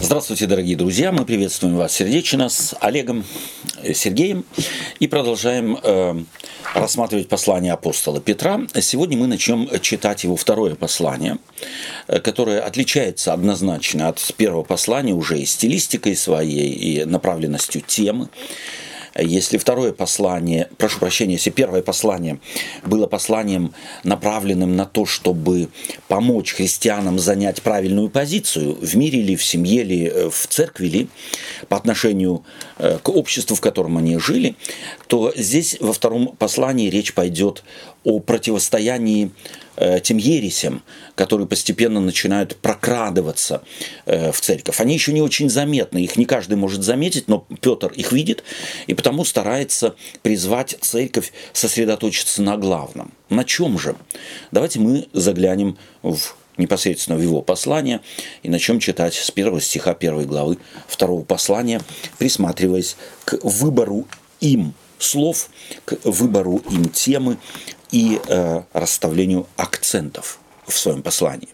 Здравствуйте, дорогие друзья! Мы приветствуем вас сердечно с Олегом э, Сергеем и продолжаем э, рассматривать послание апостола Петра. Сегодня мы начнем читать его второе послание, э, которое отличается однозначно от первого послания уже и стилистикой своей, и направленностью темы. Если второе послание, прошу прощения, если первое послание было посланием, направленным на то, чтобы помочь христианам занять правильную позицию в мире ли, в семье ли, э, в церкви ли, по отношению э, к обществу, в котором они жили, то здесь во втором послании речь пойдет о противостоянии э, тем ересям, которые постепенно начинают прокрадываться э, в церковь. Они еще не очень заметны, их не каждый может заметить, но Петр их видит, и потому старается призвать церковь сосредоточиться на главном. На чем же? Давайте мы заглянем в непосредственно в его послание и начнем читать с первого стиха первой главы второго послания, присматриваясь к выбору им слов, к выбору им темы и э, расставлению акцентов в своем послании.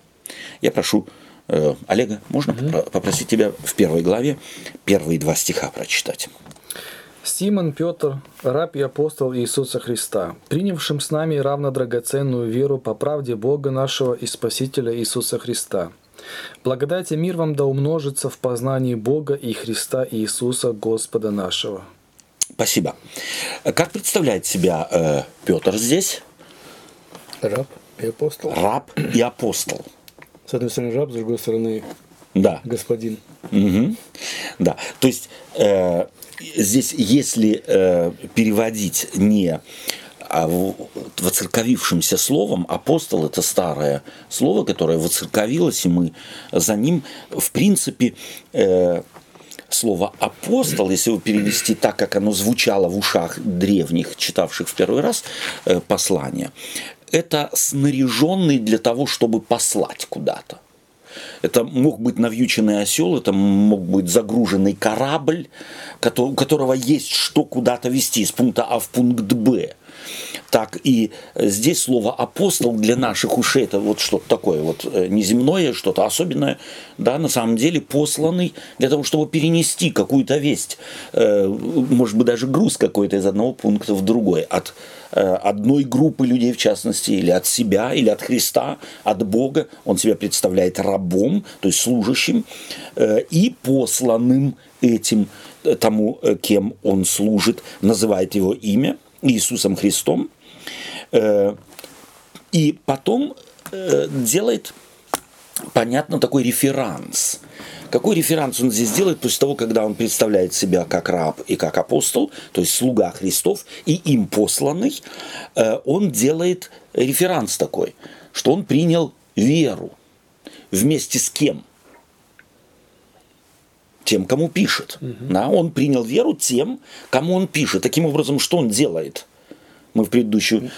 Я прошу э, Олега, можно mm попросить тебя в первой главе первые два стиха прочитать? Симон Петр, раб и апостол Иисуса Христа, принявшим с нами равно драгоценную веру по правде Бога нашего и Спасителя Иисуса Христа. Благодать и мир вам да умножится в познании Бога и Христа Иисуса Господа нашего. Спасибо. Как представляет себя э, Петр здесь? Раб и апостол. Раб и апостол. С одной стороны раб, с другой стороны да. господин. Угу. Да. То есть э, здесь, если э, переводить не а воцерковившимся словом, апостол это старое слово, которое воцерковилось, и мы за ним, в принципе, э, слово апостол, если его перевести так, как оно звучало в ушах древних, читавших в первый раз э, послание, это снаряженный для того, чтобы послать куда-то. Это мог быть навьюченный осел, это мог быть загруженный корабль, у которого есть что куда-то вести из пункта А в пункт Б так и здесь слово апостол для наших ушей это вот что-то такое вот э, неземное, что-то особенное, да, на самом деле посланный для того, чтобы перенести какую-то весть, э, может быть даже груз какой-то из одного пункта в другой, от э, одной группы людей в частности, или от себя, или от Христа, от Бога, он себя представляет рабом, то есть служащим, и посланным этим тому, кем он служит, называет его имя Иисусом Христом – Э, и потом э, делает, понятно, такой реферанс. Какой реферанс он здесь делает после того, когда он представляет себя как раб и как апостол, то есть слуга Христов и им посланный, э, он делает реферанс такой, что он принял веру вместе с кем? Тем, кому пишет. Угу. Да, он принял веру тем, кому он пишет. Таким образом, что он делает? мы в предыдущую...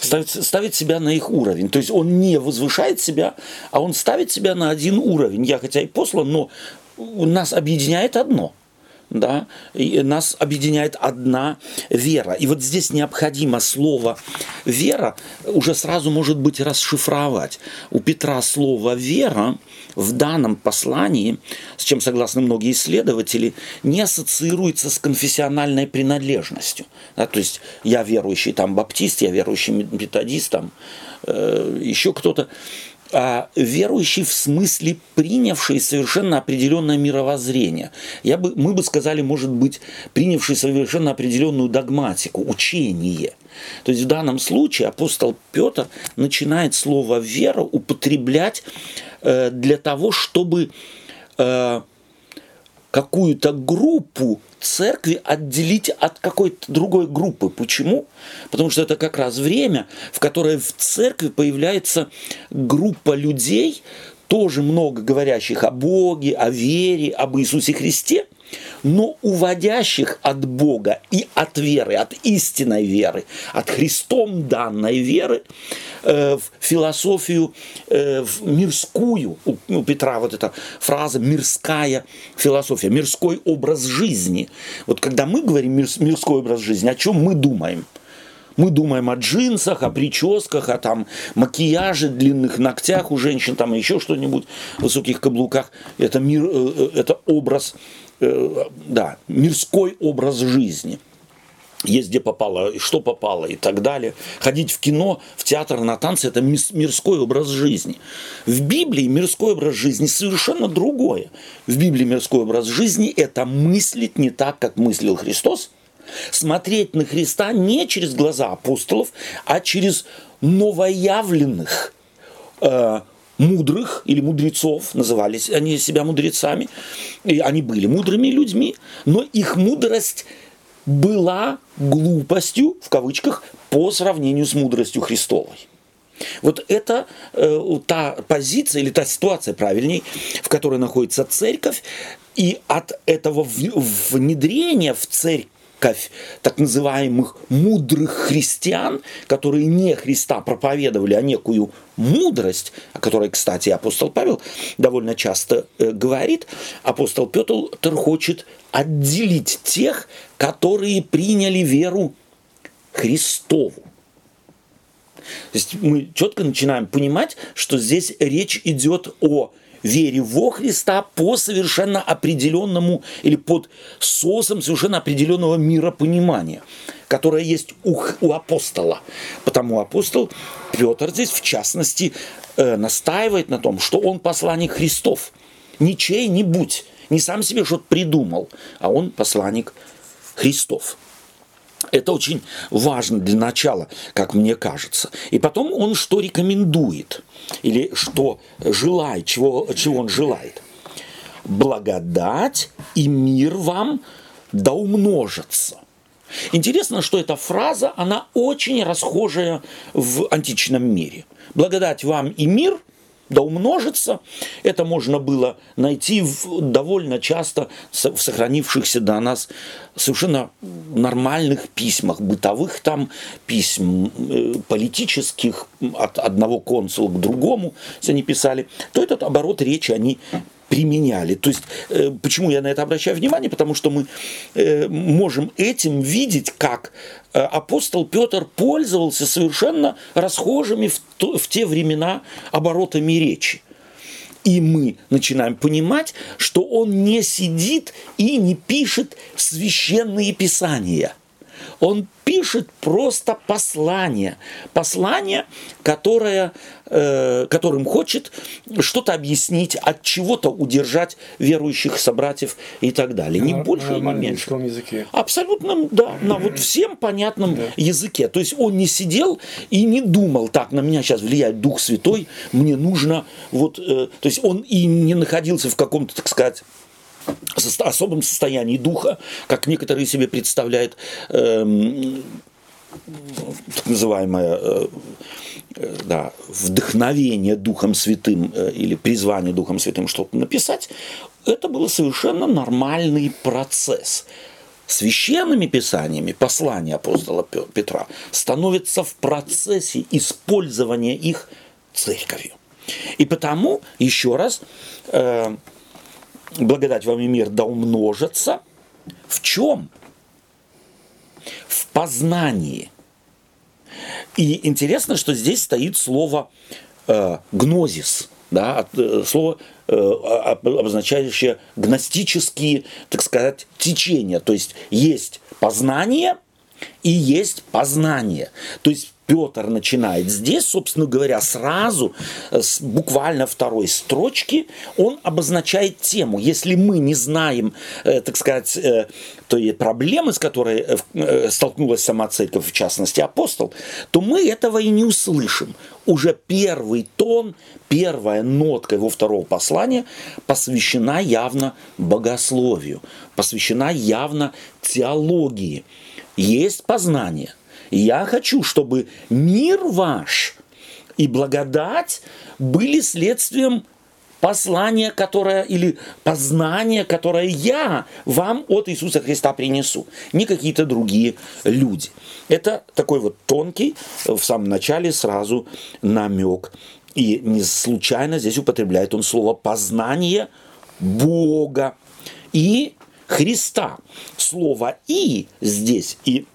Ставит, ставит себя на их уровень. То есть он не возвышает себя, а он ставит себя на один уровень. Я хотя и послан, но нас объединяет одно – да, и нас объединяет одна вера. И вот здесь необходимо слово «вера» уже сразу может быть расшифровать. У Петра слово «вера» в данном послании, с чем согласны многие исследователи, не ассоциируется с конфессиональной принадлежностью. Да, то есть я верующий там баптист, я верующий методист, там, э, еще кто-то а верующий в смысле принявший совершенно определенное мировоззрение. Я бы, мы бы сказали, может быть, принявший совершенно определенную догматику, учение. То есть в данном случае апостол Петр начинает слово «вера» употреблять э, для того, чтобы э, какую-то группу церкви отделить от какой-то другой группы. Почему? Потому что это как раз время, в которое в церкви появляется группа людей, тоже много говорящих о Боге, о вере, об Иисусе Христе – но уводящих от Бога и от веры, от истинной веры, от Христом данной веры э, в философию э, в мирскую. У, у Петра вот эта фраза «мирская философия», «мирской образ жизни». Вот когда мы говорим «мирской образ жизни», о чем мы думаем – Мы думаем о джинсах, о прическах, о там макияже, длинных ногтях у женщин, там еще что-нибудь, высоких каблуках. Это мир, э, э, это образ, э, да, мирской образ жизни – есть где попало, что попало и так далее. Ходить в кино, в театр, на танцы – это мирской образ жизни. В Библии мирской образ жизни совершенно другое. В Библии мирской образ жизни – это мыслить не так, как мыслил Христос, смотреть на Христа не через глаза апостолов, а через новоявленных э, мудрых или мудрецов, назывались они себя мудрецами, и они были мудрыми людьми, но их мудрость – была глупостью, в кавычках, по сравнению с мудростью Христовой. Вот это э, та позиция или та ситуация, правильней, в которой находится церковь, и от этого внедрения в церковь так называемых мудрых христиан, которые не Христа проповедовали, а некую мудрость, о которой, кстати, апостол Павел довольно часто э, говорит, апостол Петр хочет отделить тех, которые приняли веру Христову. То есть мы четко начинаем понимать, что здесь речь идет о вере во Христа по совершенно определенному или под соусом совершенно определенного миропонимания, которое есть у, у апостола. Потому апостол Петр здесь, в частности, э, настаивает на том, что он посланник Христов. Не чей-нибудь, не сам себе что-то придумал, а он посланник Христов. Это очень важно для начала, как мне кажется. И потом он что рекомендует, или что желает, чего, чего он желает. Благодать и мир вам да умножится. Интересно, что эта фраза, она очень расхожая в античном мире. Благодать вам и мир – да умножится. Это можно было найти в, довольно часто в сохранившихся до нас совершенно нормальных письмах, бытовых там письм, э, политических, от одного консула к другому, если они писали, то этот оборот речи они применяли. То есть, э, почему я на это обращаю внимание? Потому что мы э, можем этим видеть, как э, апостол Петр пользовался совершенно расхожими в, то, в те времена оборотами речи. И мы начинаем понимать, что он не сидит и не пишет священные писания. Он пишет просто послание. Послание, которое, э, которым хочет что-то объяснить, от чего-то удержать верующих собратьев и так далее. Не на, больше не меньше. языке. Абсолютно, да, на вот всем понятном да. языке. То есть он не сидел и не думал, так, на меня сейчас влияет Дух Святой, мне нужно вот... Э, то есть он и не находился в каком-то, так сказать, особом состоянии духа, как некоторые себе представляют эм, так называемое э, э, да, вдохновение Духом Святым э, или призвание Духом Святым что-то написать, это был совершенно нормальный процесс. Священными писаниями послания апостола Петра становятся в процессе использования их церковью. И потому, еще раз, благодать вам и мир да умножатся. В чем? В познании. И интересно, что здесь стоит слово э, гнозис, да, э, слово, э, обозначающее гностические, так сказать, течения. То есть есть познание и есть познание. То есть Петр начинает здесь, собственно говоря, сразу, э, с буквально второй строчки, он обозначает тему. Если мы не знаем, э, так сказать, э, той проблемы, с которой столкнулась сама церковь, в частности апостол, то мы этого и не услышим. Уже первый тон, первая нотка его второго послания посвящена явно богословию, посвящена явно теологии. Есть познание, я хочу, чтобы мир ваш и благодать были следствием послания, которое, или познания, которое я вам от Иисуса Христа принесу, не какие-то другие люди. Это такой вот тонкий, в самом начале сразу намек. И не случайно здесь употребляет он слово «познание Бога» и Христа. Слово «и» здесь и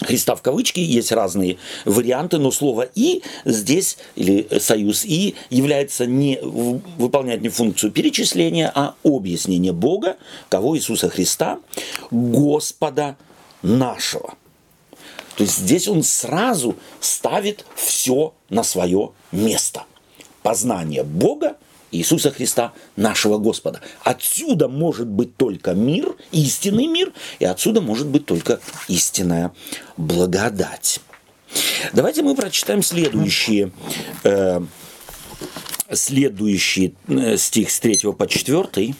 Христа в кавычки, есть разные варианты, но слово «и» здесь, или союз «и», является не, выполняет не функцию перечисления, а объяснение Бога, кого Иисуса Христа, Господа нашего. То есть здесь он сразу ставит все на свое место. Познание Бога Иисуса Христа, нашего Господа. Отсюда может быть только мир, истинный мир, и отсюда может быть только истинная благодать. Давайте мы прочитаем следующие, э, следующий э, стих с 3 по 4.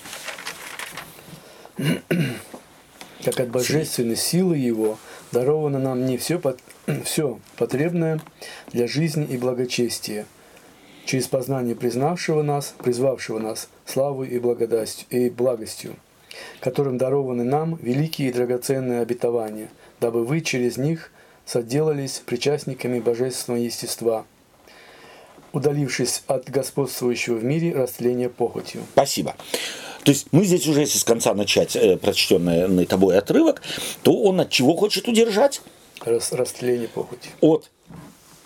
Как от божественной силы Его даровано нам не все, все потребное для жизни и благочестия – через познание признавшего нас, призвавшего нас славой и, благодастью, и благостью, которым дарованы нам великие и драгоценные обетования, дабы вы через них соделались причастниками божественного естества, удалившись от господствующего в мире растления похотью. Спасибо. То есть мы здесь уже, если с конца начать э, прочтенный тобой отрывок, то он от чего хочет удержать? Рас, растление похоти. От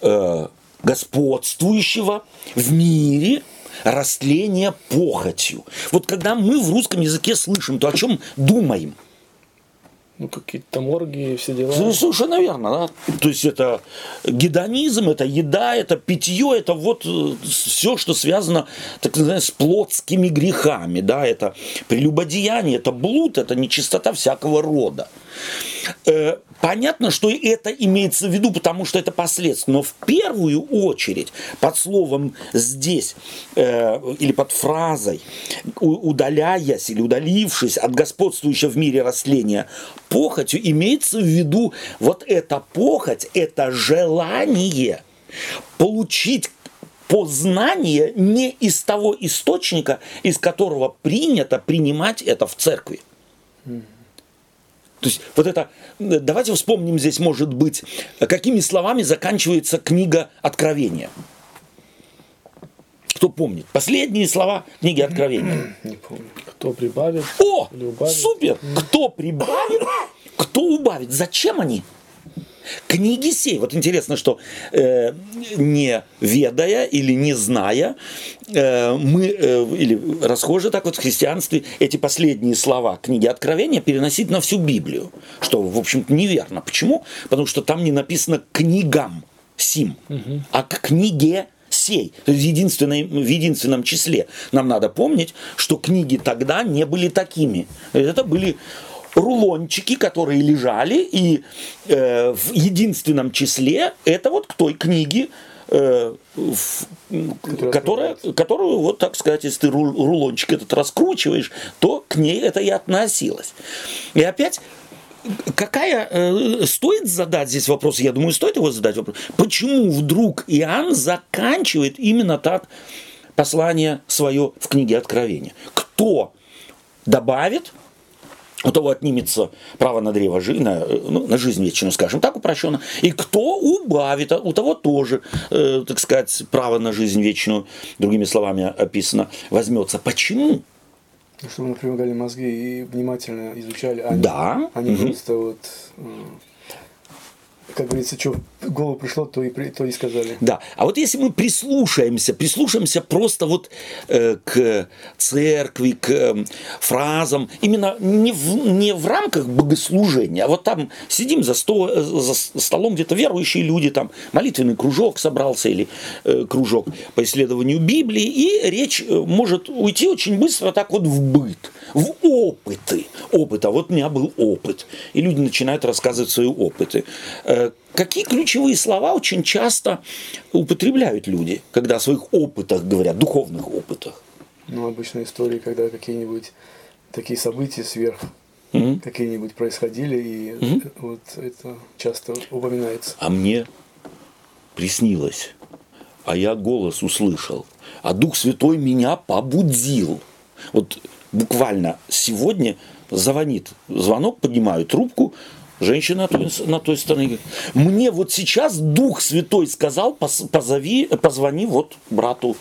э, господствующего в мире растления похотью. Вот когда мы в русском языке слышим, то о чем думаем? Ну, какие-то там оргии, все дела. Совершенно верно, да. То есть это гедонизм, это еда, это питье, это вот э, все, что связано, так называемым, с плотскими грехами, да, это прелюбодеяние, это блуд, это нечистота всякого рода. Понятно, что это имеется в виду, потому что это последствия. Но в первую очередь под словом здесь э, или под фразой удаляясь или удалившись от господствующего в мире растления похотью, имеется в виду вот эта похоть, это желание получить познание не из того источника, из которого принято принимать это в церкви. То есть вот это, давайте вспомним здесь, может быть, какими словами заканчивается книга Откровения. Кто помнит? Последние слова книги Откровения. Не помню. Кто прибавит? О, супер! Кто прибавит, кто убавит. Зачем они? Книги сей. Вот интересно, что э, не ведая или не зная, э, мы, э, или расхожи так вот в христианстве, эти последние слова книги Откровения переносить на всю Библию, что, в общем-то, неверно. Почему? Потому что там не написано «книгам сим», угу. а к книге сей, то есть в, единственном, в единственном числе. Нам надо помнить, что книги тогда не были такими. Это были рулончики, которые лежали, и э, в единственном числе это вот к той книге, э, в, которая, которую, вот так сказать, если ты рулончик этот раскручиваешь, то к ней это и относилось. И опять какая э, стоит задать здесь вопрос, я думаю, стоит его задать вопрос, почему вдруг Иоанн заканчивает именно так послание свое в книге Откровения? Кто добавит, у того отнимется право на древо на, ну, на жизнь вечную, скажем так, упрощенно. И кто убавит, у того тоже, э, так сказать, право на жизнь вечную, другими словами описано, возьмется. Почему? Чтобы мы напрягали мозги и внимательно изучали, а да. не, а не угу. просто вот как говорится, что в голову пришло, то и, то и сказали. Да. А вот если мы прислушаемся, прислушаемся просто вот э, к церкви, к э, фразам, именно не в, не в рамках богослужения, а вот там сидим за, сто, э, за столом где-то верующие люди, там молитвенный кружок собрался или э, кружок по исследованию Библии, и речь э, может уйти очень быстро так вот в быт, в опыты. Опыт. А вот у меня был опыт. И люди начинают рассказывать свои опыты. Э, Какие ключевые слова очень часто употребляют люди, когда о своих опытах говорят, духовных опытах? Ну, обычно истории, когда какие-нибудь такие события сверх mm-hmm. какие-нибудь происходили, и mm-hmm. вот это часто упоминается. А мне приснилось, а я голос услышал, а Дух Святой меня побудил. Вот буквально сегодня звонит звонок, поднимаю трубку, Женщина на той, на стороне говорит, мне вот сейчас Дух Святой сказал, позови, позвони вот брату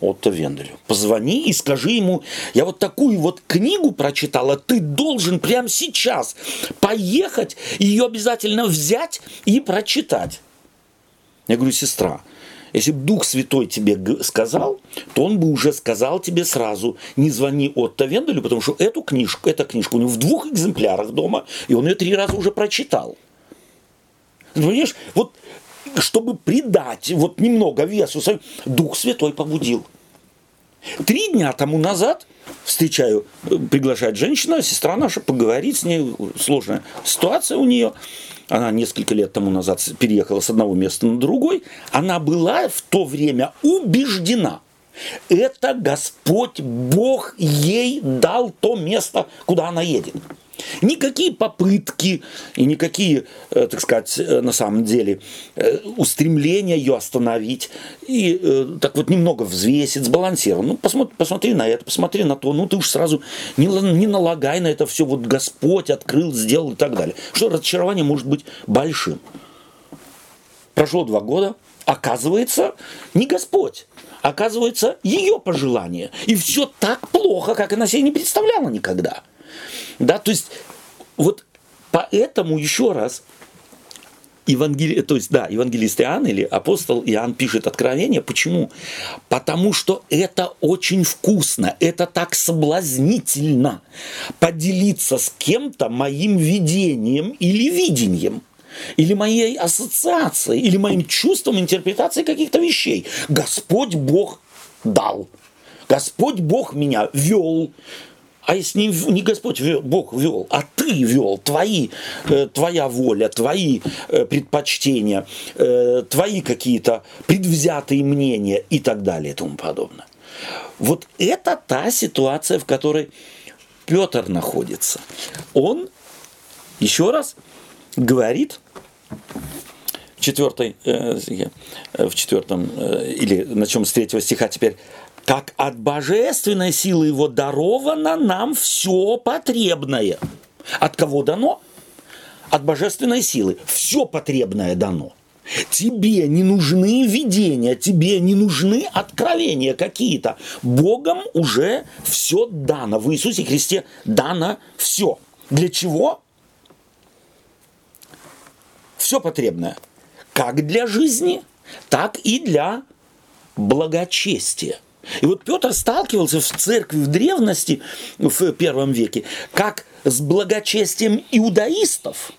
Отто Венделю. Позвони и скажи ему, я вот такую вот книгу прочитала, ты должен прямо сейчас поехать, ее обязательно взять и прочитать. Я говорю, сестра, если бы Дух Святой тебе сказал, то он бы уже сказал тебе сразу, не звони Отто Венделю, потому что эту книжку, эта книжка у него в двух экземплярах дома, и он ее три раза уже прочитал. Понимаешь, вот чтобы придать вот немного весу, Дух Святой побудил. Три дня тому назад встречаю, э, приглашает женщина, сестра наша, поговорить с ней, сложная ситуация у нее. Она несколько лет тому назад переехала с одного места на другой. Она была в то время убеждена, это Господь Бог ей дал то место, куда она едет. Никакие попытки и никакие, э, так сказать, э, на самом деле, э, устремления ее остановить и так вот немного взвесить, сбалансировать. Ну, посмотри, посмотри на это, посмотри на то, ну ты уж сразу не, не налагай на это все, вот Господь открыл, сделал и так далее. Что разочарование может быть большим. Прошло два года, оказывается, не Господь, оказывается, ее пожелание. И все так плохо, как она себе не представляла никогда. Да, то есть вот поэтому еще раз Евангели... то есть, да, евангелист Иоанн или апостол Иоанн пишет откровение. Почему? Потому что это очень вкусно, это так соблазнительно поделиться с кем-то моим видением или видением или моей ассоциацией, или моим чувством интерпретации каких-то вещей. Господь Бог дал. Господь Бог меня вел. А если не, не Господь вел, Бог вел, а ты вел, твои, э, твоя воля, твои э, предпочтения, э, твои какие-то предвзятые мнения и так далее и тому подобное. Вот это та ситуация, в которой Петр находится. Он, еще раз, говорит в четвертой, э, э, в четвертом, э, или начнем с третьего стиха теперь, как от божественной силы его даровано нам все потребное. От кого дано? От божественной силы. Все потребное дано. Тебе не нужны видения, тебе не нужны откровения какие-то. Богом уже все дано. В Иисусе Христе дано все. Для чего? Все потребное. Как для жизни, так и для благочестия. И вот Петр сталкивался в церкви в древности, в первом веке, как с благочестием иудаистов,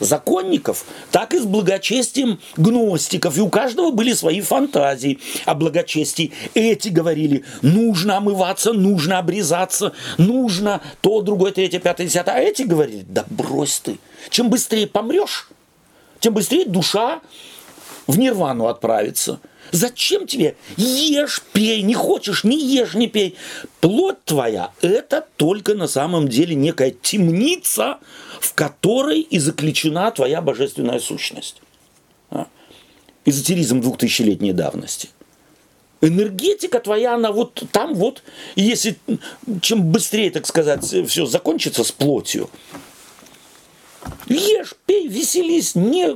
законников, так и с благочестием гностиков. И у каждого были свои фантазии о благочестии. Эти говорили, нужно омываться, нужно обрезаться, нужно то, другое, третье, пятое, десятое. А эти говорили, да брось ты, чем быстрее помрешь, тем быстрее душа в нирвану отправится – Зачем тебе? Ешь, пей, не хочешь, не ешь, не пей. Плоть твоя – это только на самом деле некая темница, в которой и заключена твоя божественная сущность. А? Эзотеризм двухтысячелетней давности. Энергетика твоя, она вот там вот, если чем быстрее, так сказать, все закончится с плотью, Ешь, пей, веселись, не,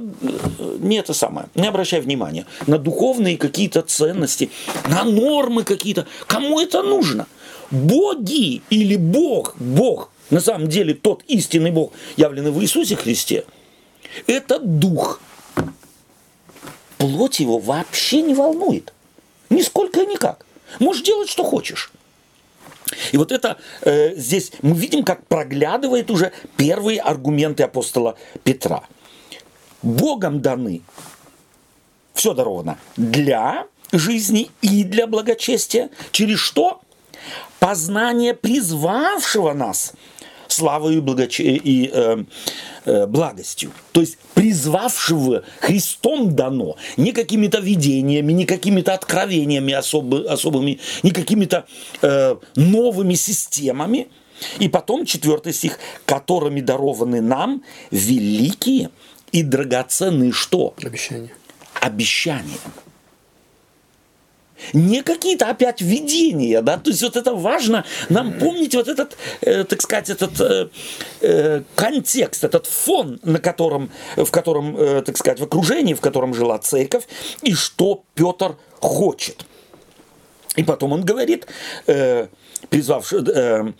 не это самое, не обращай внимания на духовные какие-то ценности, на нормы какие-то. Кому это нужно? Боги или Бог, Бог, на самом деле тот истинный Бог, явленный в Иисусе Христе, это дух. Плоть его вообще не волнует. Нисколько никак. Можешь делать, что хочешь. И вот это э, здесь мы видим, как проглядывает уже первые аргументы апостола Петра. Богом даны, все даровано для жизни и для благочестия. Через что? Познание призвавшего нас славою и, благоч... и э, э, благостью. То есть призвавшего Христом дано не какими-то видениями, не какими-то откровениями особы, особыми, не какими-то э, новыми системами. И потом четвертый стих, которыми дарованы нам великие и драгоценные что? Обещания. Обещания не какие-то опять видения, да, то есть вот это важно нам помнить вот этот, э, так сказать, этот э, э, контекст, этот фон, на котором, в котором, э, так сказать, в окружении, в котором жила церковь, и что Петр хочет. И потом он говорит, э, призвавший, э,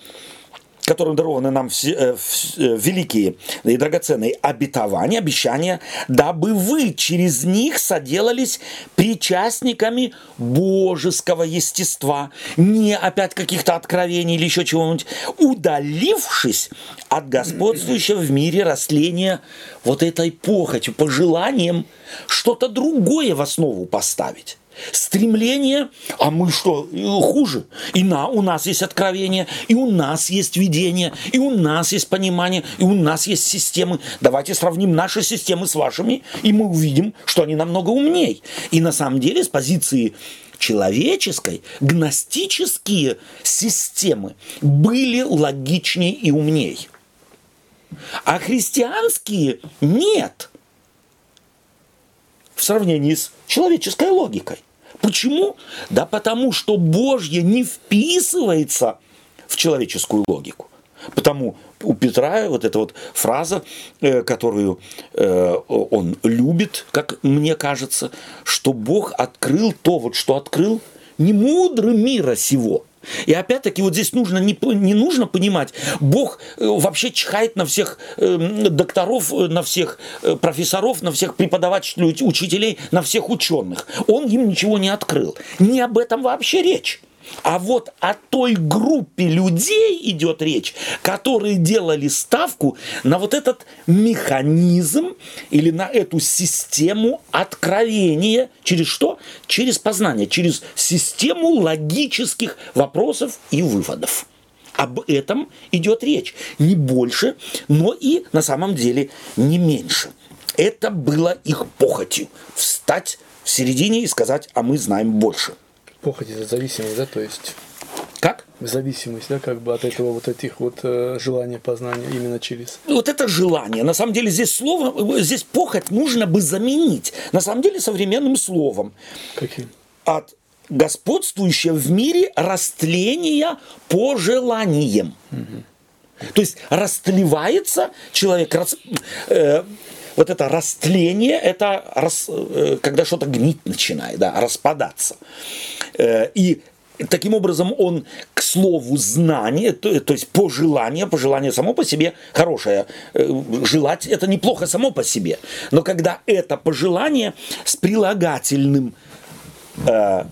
которым дарованы нам все, э, э, великие и драгоценные обетования, обещания, дабы вы через них соделались причастниками божеского естества, не опять каких-то откровений или еще чего-нибудь, удалившись от господствующего в мире растления вот этой похотью, пожеланием что-то другое в основу поставить стремление, а мы что, хуже? И на, у нас есть откровение, и у нас есть видение, и у нас есть понимание, и у нас есть системы. Давайте сравним наши системы с вашими, и мы увидим, что они намного умней. И на самом деле с позиции человеческой гностические системы были логичнее и умней. А христианские нет в сравнении с человеческой логикой. Почему? Да потому что Божье не вписывается в человеческую логику. Потому у Петра вот эта вот фраза, э, которую э, он любит, как мне кажется, что Бог открыл то, вот что открыл, не мудрым мира сего – и опять-таки вот здесь нужно не, не нужно понимать, Бог э, вообще чихает на всех э, докторов, э, на всех э, профессоров, на всех преподавателей, учителей, на всех ученых. Он им ничего не открыл. Не об этом вообще речь. А вот о той группе людей идет речь, которые делали ставку на вот этот механизм или на эту систему откровения. Через что? Через познание, через систему логических вопросов и выводов. Об этом идет речь. Не больше, но и на самом деле не меньше. Это было их похотью. Встать в середине и сказать, а мы знаем больше – похоть это зависимость, да, то есть как? Зависимость, да, как бы от этого вот этих вот э, желания познания именно через. Вот это желание. На самом деле здесь слово, здесь похоть нужно бы заменить. На самом деле современным словом. Каким? От господствующего в мире растления по желаниям. Угу. То есть растлевается человек, рас, э, вот это растление, это рас, э, когда что-то гнить начинает, да, распадаться. Э, и таким образом он к слову знание, то, то есть пожелание, пожелание само по себе хорошее. Э, желать это неплохо само по себе. Но когда это пожелание с прилагательным э,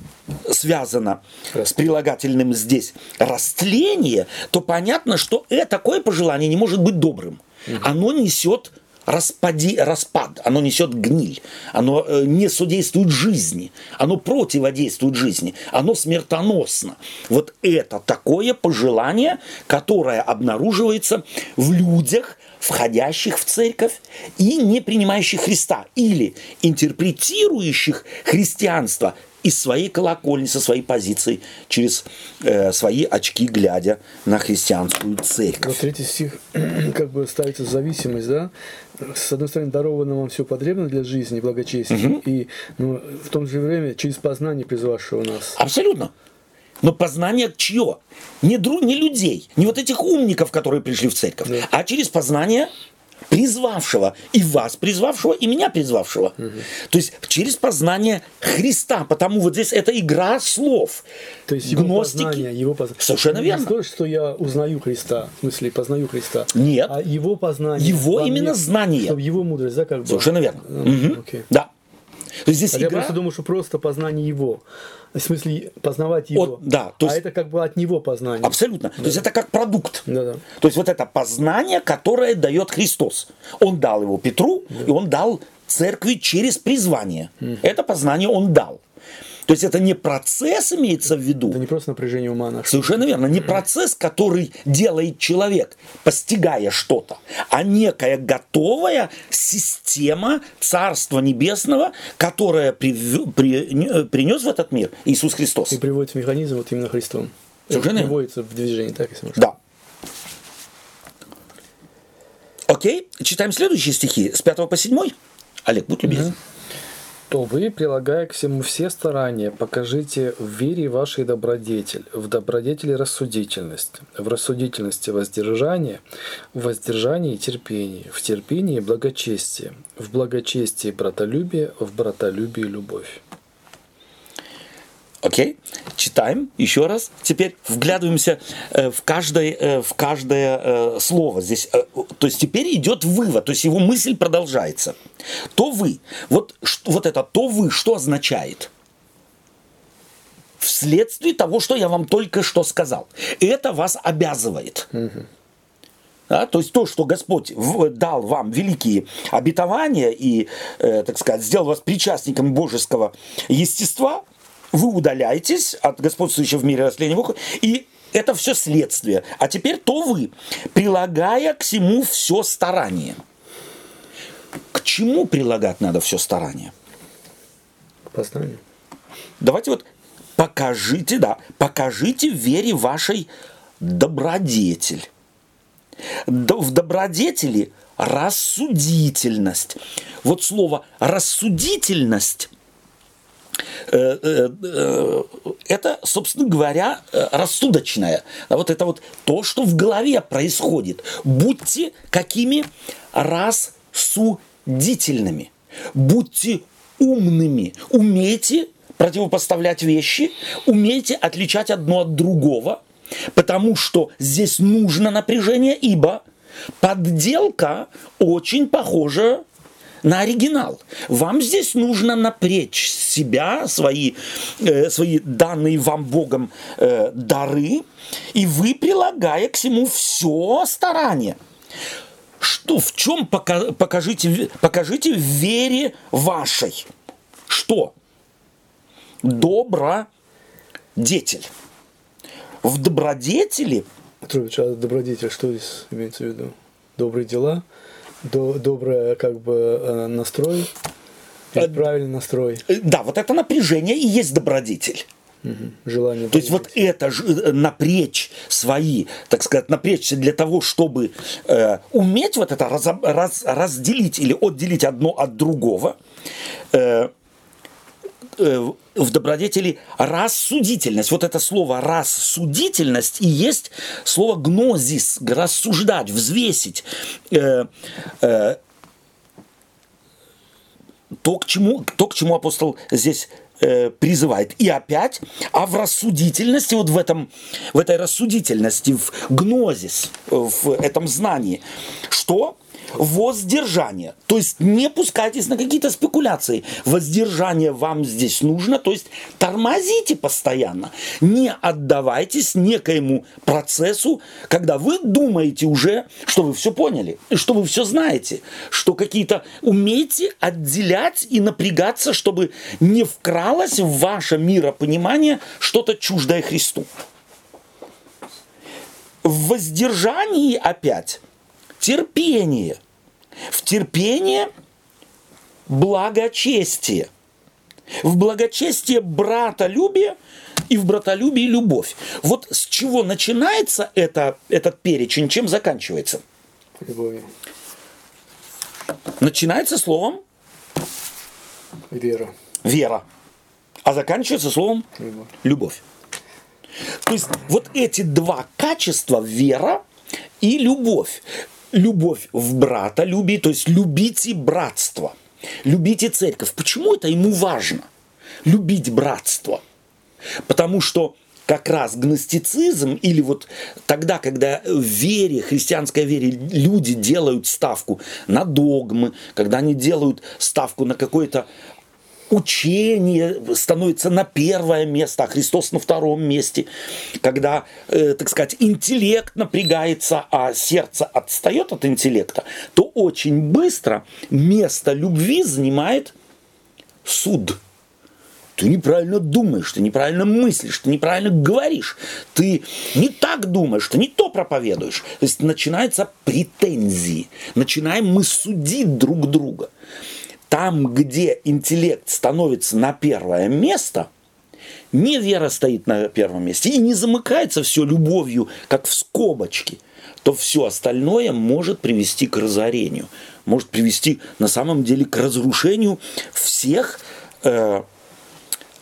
связано с прилагательным здесь растление, то понятно, что такое пожелание не может быть добрым. Оно несет распади, распад, оно несет гниль, оно э, не судействует жизни, оно противодействует жизни, оно смертоносно. Вот это такое пожелание, которое обнаруживается в людях, входящих в церковь и не принимающих Христа, или интерпретирующих христианство из своей колокольни, со своей позиции, через э, свои очки, глядя на христианскую церковь. Вот третий стих как бы ставится зависимость, да? С одной стороны, даровано вам все потребно для жизни и благочестия, угу. и ну, в том же время через познание призвавшего нас. Абсолютно. Но познание чье? Не, дру, не людей, не вот этих умников, которые пришли в церковь, да. а через познание призвавшего, и вас призвавшего, и меня призвавшего. Угу. То есть через познание Христа, потому вот здесь это игра слов. То есть его Гностики. познание, его познание. Совершенно не верно. Не то, что я узнаю Христа, в смысле познаю Христа. Нет. А его познание. Его именно мне, знание. Чтобы его мудрость, да, как бы. Совершенно верно. Угу. Окей. Да. Здесь а игра... Я просто думаю, что просто познание его. В смысле, познавать его. От, да, то есть, а это как бы от него познание. Абсолютно. Да. То есть это как продукт. Да, да. То есть вот это познание, которое дает Христос. Он дал его Петру, да. и он дал церкви через призвание. Mm. Это познание он дал. То есть это не процесс имеется в виду. Это не просто напряжение ума нашего. Совершенно верно. Не процесс, который делает человек, постигая что-то, а некая готовая система Царства Небесного, которая при, при, принес в этот мир Иисус Христос. И приводит в механизм вот именно Христом. Совершенно верно. Приводится в движение, так если можно. Да. Окей, читаем следующие стихи с 5 по 7. Олег, будь любезен. Угу то вы, прилагая к всему все старания, покажите в вере вашей добродетель, в добродетели рассудительность, в рассудительности воздержание, в воздержании терпение, в терпении благочестие, в благочестии братолюбие, в братолюбии любовь. Окей? Читаем еще раз. Теперь вглядываемся э, в каждое, э, в каждое э, слово. Здесь, э, то есть теперь идет вывод, то есть его мысль продолжается. То вы. Вот, вот это то вы что означает? Вследствие того, что я вам только что сказал. Это вас обязывает. Угу. Да, то есть то, что Господь дал вам великие обетования и, э, так сказать, сделал вас причастником божеского естества, вы удаляетесь от господствующего в мире растления Бога, и это все следствие. А теперь то вы, прилагая к всему все старание. К чему прилагать надо все старание? Познанию. Давайте вот покажите, да, покажите в вере вашей добродетель в добродетели рассудительность. Вот слово рассудительность это, собственно говоря, рассудочное. Вот это вот то, что в голове происходит. Будьте какими рассудительными. Будьте умными. Умейте противопоставлять вещи, умейте отличать одно от другого – Потому что здесь нужно напряжение, ибо подделка очень похожа на оригинал. Вам здесь нужно напрячь себя, свои, э, свои данные вам Богом э, дары, и вы, прилагая к всему все старание. Что, в чем покажите, покажите в вере вашей? Что? Добродетель в добродетели. Трубич, а добродетель что здесь имеется в виду? Добрые дела, до, добрый как бы э, настрой, а, правильный настрой. Э, да, вот это напряжение и есть добродетель. Угу. Желание. То есть вот это напречь свои, так сказать, напрячься для того, чтобы э, уметь вот это раз, раз, разделить или отделить одно от другого. Э, в добродетели рассудительность. Вот это слово рассудительность и есть слово гнозис, рассуждать, взвесить. Э, э, то, к чему, то, к чему апостол здесь э, призывает. И опять, а в рассудительности, вот в, этом, в этой рассудительности, в гнозис, в этом знании, что воздержание. То есть не пускайтесь на какие-то спекуляции. Воздержание вам здесь нужно, то есть тормозите постоянно. Не отдавайтесь некоему процессу, когда вы думаете уже, что вы все поняли, что вы все знаете, что какие-то умеете отделять и напрягаться, чтобы не вкралось в ваше миропонимание что-то чуждое Христу. В воздержании опять терпение. В терпение благочестие. В благочестие братолюбие и в братолюбии любовь. Вот с чего начинается это, этот перечень, чем заканчивается? Любовью. Начинается словом Вера. Вера. А заканчивается словом Любовь. любовь. То есть вот эти два качества, вера и любовь, любовь в брата люби, то есть любите братство, любите церковь. Почему это ему важно? Любить братство. Потому что как раз гностицизм или вот тогда, когда в вере, христианской вере люди делают ставку на догмы, когда они делают ставку на какое-то учение становится на первое место, а Христос на втором месте, когда, э, так сказать, интеллект напрягается, а сердце отстает от интеллекта, то очень быстро место любви занимает суд. Ты неправильно думаешь, ты неправильно мыслишь, ты неправильно говоришь, ты не так думаешь, ты не то проповедуешь. То есть начинаются претензии, начинаем мы судить друг друга там, где интеллект становится на первое место, не вера стоит на первом месте и не замыкается все любовью, как в скобочке, то все остальное может привести к разорению, может привести на самом деле к разрушению всех э,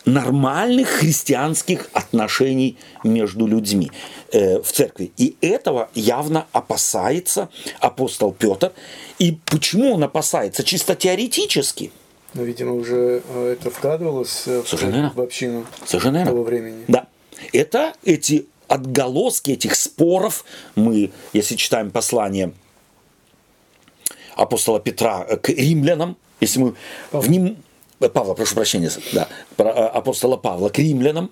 нормальных христианских отношений между людьми э, в церкви. И этого явно опасается апостол Петр. И почему он опасается? Чисто теоретически. Но, видимо, уже э, это вкладывалось в, в общину Совершенно того времени. Да. Это эти отголоски этих споров мы, если читаем послание апостола Петра к римлянам, если мы в ним Павла, прошу прощения, да, апостола Павла к римлянам,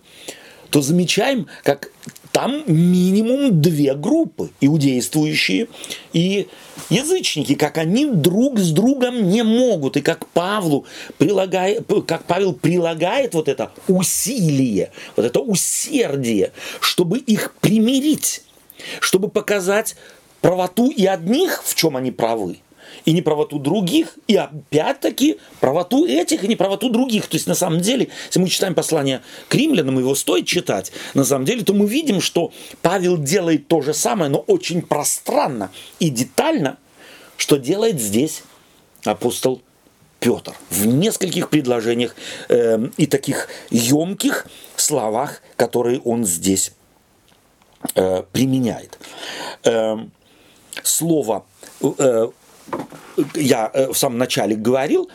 то замечаем, как там минимум две группы, иудействующие и язычники, как они друг с другом не могут, и как Павлу прилагает, как Павел прилагает вот это усилие, вот это усердие, чтобы их примирить, чтобы показать правоту и одних, в чем они правы, и неправоту других, и опять-таки правоту этих и неправоту других. То есть на самом деле, если мы читаем послание к римлянам, его стоит читать, на самом деле, то мы видим, что Павел делает то же самое, но очень пространно и детально, что делает здесь апостол Петр в нескольких предложениях э, и таких емких словах, которые он здесь э, применяет. Э, слово я э, в самом начале говорил,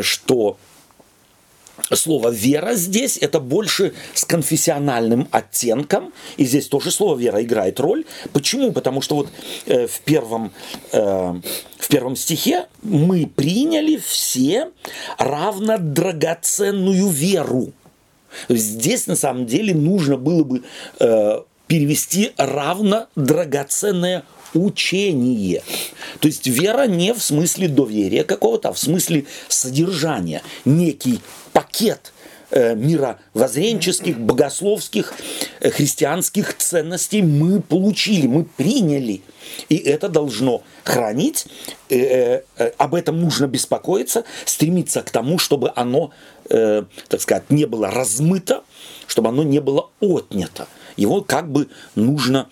что слово «вера» здесь это больше с конфессиональным оттенком, и здесь тоже слово «вера» играет роль. Почему? Потому что вот э, в, первом, э, в первом стихе мы приняли все равно драгоценную веру. Здесь на самом деле нужно было бы перевести равно драгоценное учение. То есть вера не в смысле доверия какого-то, а в смысле содержания. Некий пакет э, мировоззренческих, богословских, э, христианских ценностей мы получили, мы приняли. И это должно хранить, э, об этом нужно беспокоиться, стремиться к тому, чтобы оно, так сказать, не было размыто, чтобы оно не было отнято. Его как бы нужно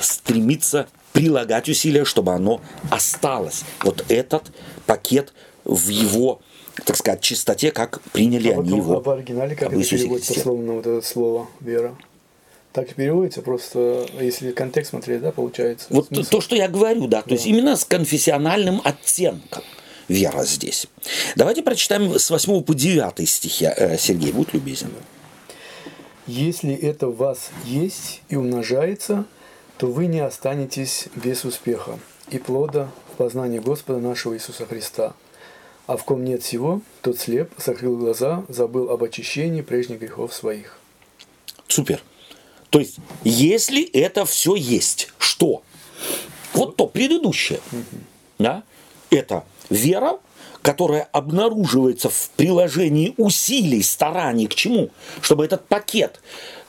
стремиться прилагать усилия, чтобы оно осталось. Вот этот пакет в его так сказать, чистоте, как приняли а они его. А в оригинале как это переводится словно вот это слово «вера»? Так и переводится, просто если контекст смотреть, да, получается. Вот смысл. то, что я говорю, да, то да. есть именно с конфессиональным оттенком вера здесь. Давайте прочитаем с 8 по 9 стихи. Э, Сергей, будь любезен. Если это в вас есть и умножается – то вы не останетесь без успеха и плода в познании Господа нашего Иисуса Христа. А в ком нет всего, тот слеп, закрыл глаза, забыл об очищении прежних грехов своих. Супер. То есть, если это все есть, что? Вот то предыдущее. Угу. Да? Это вера, которая обнаруживается в приложении усилий, стараний к чему? Чтобы этот пакет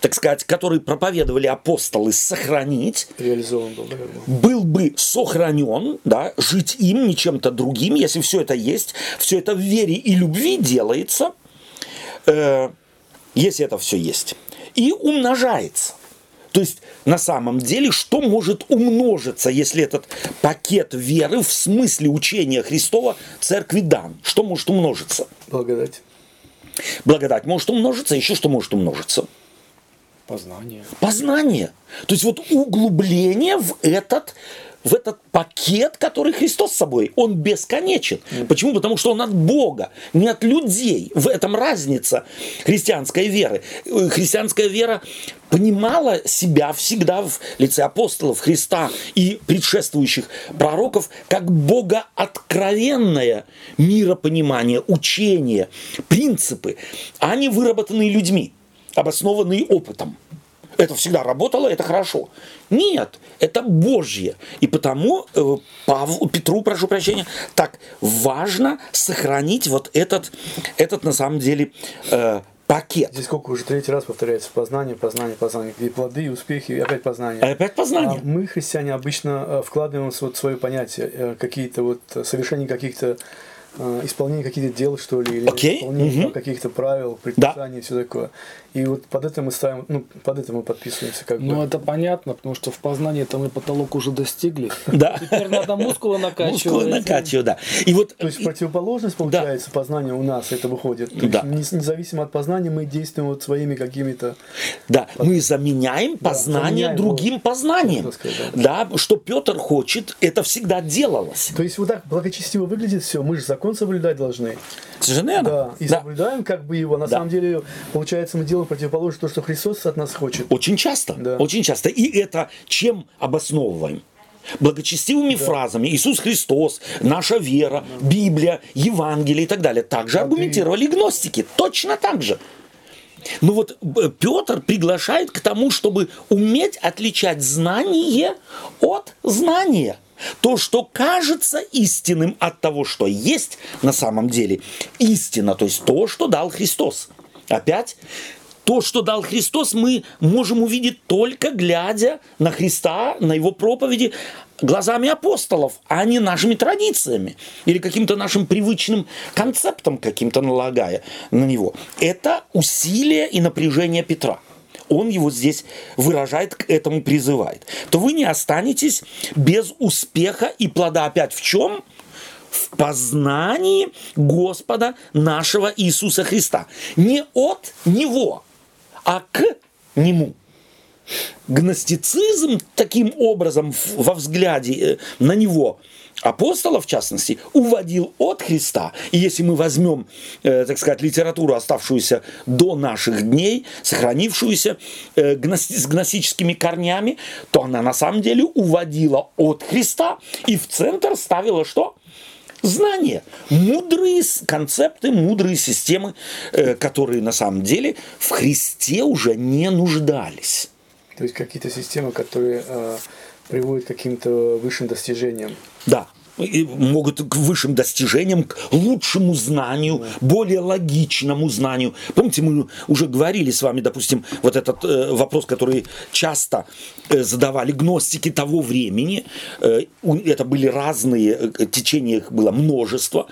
так сказать, который проповедовали апостолы, сохранить, реализован был, наверное. был бы сохранен, да, жить им, не чем-то другим, если все это есть, все это в вере и любви делается, э, если это все есть, и умножается. То есть на самом деле, что может умножиться, если этот пакет веры в смысле учения Христова церкви дан? Что может умножиться? Благодать. Благодать может умножиться, еще что может умножиться? Познание. Познание. То есть вот углубление в этот в этот пакет, который Христос с собой, он бесконечен. Mm. Почему? Потому что он от Бога, не от людей. В этом разница христианской веры. Христианская вера понимала себя всегда в лице апостолов Христа и предшествующих пророков как Бога откровенное миропонимание, учение, принципы, а не выработанные людьми обоснованные опытом. Это всегда работало, это хорошо. Нет, это Божье. И потому э, Павлу, Петру, прошу прощения, так важно сохранить вот этот, этот на самом деле, э, пакет. Здесь сколько уже третий раз повторяется познание, познание, познание. И плоды, и успехи, и опять познание. И опять познание. А мы, христиане, обычно э, вкладываем вот свое понятие, э, какие-то вот совершение каких-то Э, исполнение каких-то дел, что ли, или okay. исполнение угу. каких-то правил, предписаний да. и все такое. И вот под это мы ставим, ну, под это мы подписываемся. Как ну, бы. это понятно, потому что в познании там мы потолок уже достигли. Да. Теперь надо мускулы накачивать. Мускулы накачивать, да. И вот, То есть противоположность, получается, да. познания у нас это выходит. То да. есть, независимо от познания мы действуем вот своими какими-то... Да, под... мы заменяем познание да, другим его. познанием. Сказать, да. да, что Петр хочет, это всегда делалось. То есть вот так благочестиво выглядит все, мы же закон соблюдать должны. Совершенно. Да, и да. соблюдаем как бы его. На да. самом деле, получается, мы делаем противоположное то, что Христос от нас хочет. Очень часто, да. очень часто. И это чем обосновываем? благочестивыми да. фразами Иисус Христос, наша вера, да. Библия, Евангелие и так далее. Также а аргументировали ты... гностики. Точно так же. Ну вот э, Петр приглашает к тому, чтобы уметь отличать знание от знания. То, что кажется истинным от того, что есть на самом деле истина, то есть то, что дал Христос. Опять, то, что дал Христос, мы можем увидеть только глядя на Христа, на его проповеди глазами апостолов, а не нашими традициями или каким-то нашим привычным концептом каким-то налагая на него. Это усилие и напряжение Петра – он его здесь выражает, к этому призывает, то вы не останетесь без успеха и плода опять в чем? В познании Господа нашего Иисуса Христа. Не от Него, а к Нему. Гностицизм таким образом во взгляде э, на Него – апостолов, в частности, уводил от Христа. И если мы возьмем, э, так сказать, литературу, оставшуюся до наших дней, сохранившуюся э, с гностическими корнями, то она на самом деле уводила от Христа и в центр ставила что? Знания, мудрые концепты, мудрые системы, э, которые на самом деле в Христе уже не нуждались. То есть какие-то системы, которые э, приводят к каким-то высшим достижениям. Да, могут к высшим достижениям, к лучшему знанию, более логичному знанию. Помните, мы уже говорили с вами, допустим, вот этот э, вопрос, который часто э, задавали гностики того времени. Э, это были разные э, течения, их было множество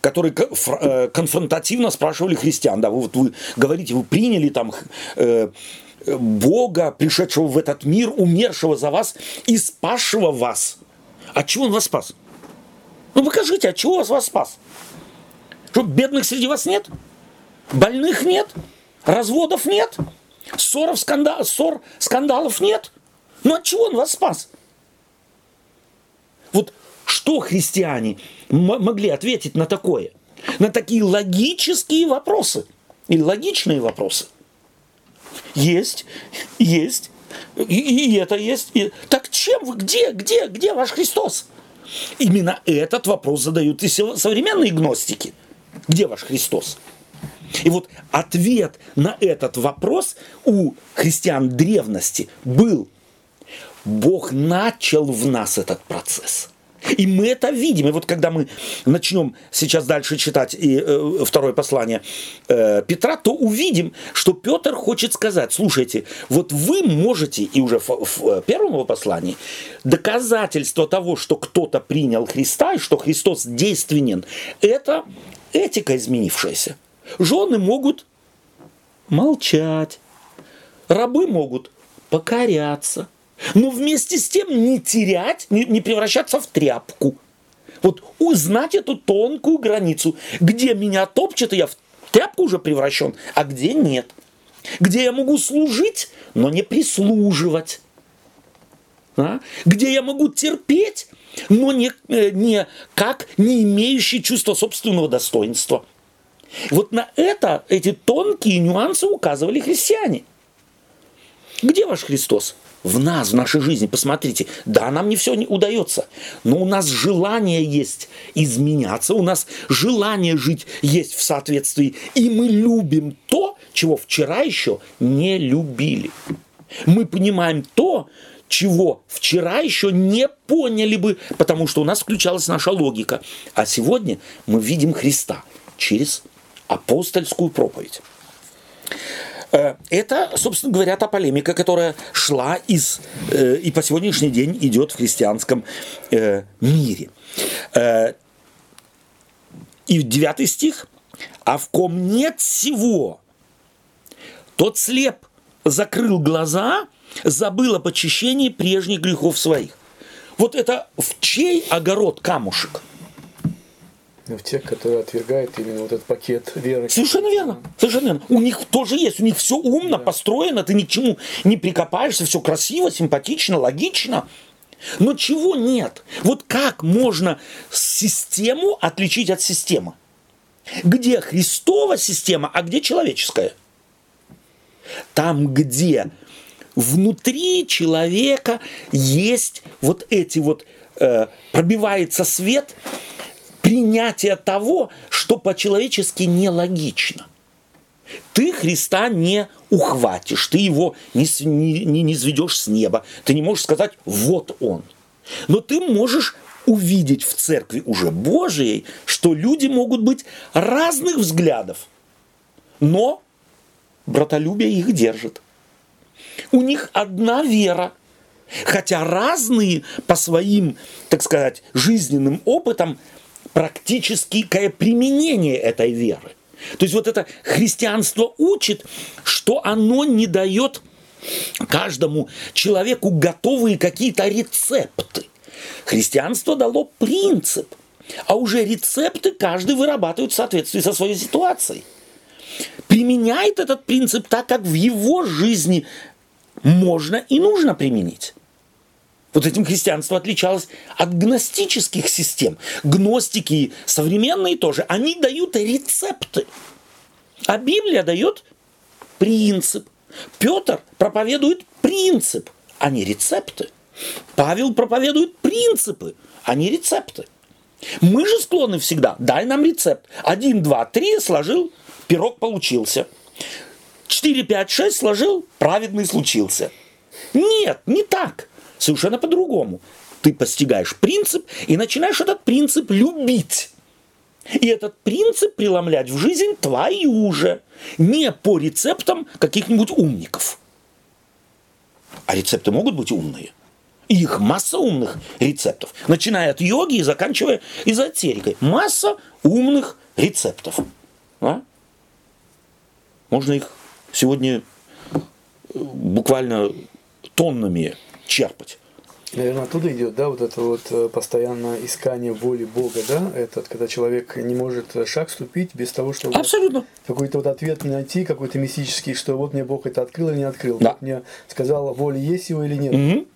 которые э, конфронтативно спрашивали христиан. Да, вы, вот вы говорите, вы приняли там э, Бога, пришедшего в этот мир, умершего за вас и спасшего вас. От чего он вас спас? Ну покажите, от чего вас спас? Что, бедных среди вас нет? Больных нет? Разводов нет? Ссоров, скандал, ссор, скандалов нет? Ну от чего он вас спас? Вот что христиане могли ответить на такое? На такие логические вопросы или логичные вопросы? Есть, есть, и, и это есть. И... Так чем вы, где, где, где ваш Христос? Именно этот вопрос задают и современные гностики. Где ваш Христос? И вот ответ на этот вопрос у христиан древности был. Бог начал в нас этот процесс. И мы это видим. И вот когда мы начнем сейчас дальше читать и, э, второе послание э, Петра, то увидим, что Петр хочет сказать, слушайте, вот вы можете, и уже в, в первом его послании, доказательство того, что кто-то принял Христа, и что Христос действенен, это этика изменившаяся. Жены могут молчать, рабы могут покоряться – но вместе с тем не терять, не, не превращаться в тряпку. Вот узнать эту тонкую границу, где меня топчет, и я в тряпку уже превращен, а где нет. Где я могу служить, но не прислуживать. А? Где я могу терпеть, но не, э, не как не имеющий чувства собственного достоинства. Вот на это, эти тонкие нюансы указывали христиане. Где ваш Христос? В нас, в нашей жизни. Посмотрите, да, нам не все не удается, но у нас желание есть изменяться, у нас желание жить есть в соответствии, и мы любим то, чего вчера еще не любили. Мы понимаем то, чего вчера еще не поняли бы, потому что у нас включалась наша логика. А сегодня мы видим Христа через апостольскую проповедь. Э, это, собственно говоря, та полемика, которая шла из, э, и по сегодняшний день идет в христианском э, мире. И девятый стих. «А в ком нет всего, Тот слеп, закрыл глаза, забыл о почищении прежних грехов своих. Вот это в чей огород камушек? Ну, в тех, которые отвергают именно вот этот пакет веры. Совершенно верно. Совершенно верно. У них тоже есть, у них все умно, да. построено, ты ни к чему не прикопаешься, все красиво, симпатично, логично. Но чего нет? Вот как можно систему отличить от системы? Где Христова система, а где человеческая? Там, где внутри человека есть вот эти вот, э, пробивается свет, принятие того, что по-человечески нелогично. Ты Христа не ухватишь, ты его не, не, не сведешь с неба, ты не можешь сказать «вот он». Но ты можешь увидеть в церкви уже Божией, что люди могут быть разных взглядов, но братолюбие их держит. У них одна вера, хотя разные по своим, так сказать, жизненным опытам практическое применение этой веры. То есть вот это христианство учит, что оно не дает каждому человеку готовые какие-то рецепты. Христианство дало принцип, а уже рецепты каждый вырабатывает в соответствии со своей ситуацией. Применяет этот принцип так, как в его жизни можно и нужно применить. Вот этим христианство отличалось от гностических систем. Гностики современные тоже, они дают рецепты. А Библия дает принцип. Петр проповедует принцип, а не рецепты. Павел проповедует принципы, а не рецепты. Мы же склонны всегда, дай нам рецепт. Один, два, три, сложил, пирог получился. Четыре, пять, шесть сложил, праведный случился. Нет, не так. Совершенно по-другому. Ты постигаешь принцип и начинаешь этот принцип любить. И этот принцип преломлять в жизнь твою же, не по рецептам каких-нибудь умников. А рецепты могут быть умные. И их масса умных рецептов. Начиная от йоги и заканчивая эзотерикой. Масса умных рецептов. А? Можно их сегодня э, буквально тоннами черпать. Наверное, оттуда идет, да, вот это вот э, постоянное искание воли Бога, да, этот, когда человек не может шаг ступить без того, чтобы Абсолютно. какой-то вот ответ найти, какой-то мистический, что вот мне Бог это открыл или не открыл, да. вот мне сказал, воля есть его или нет. Угу.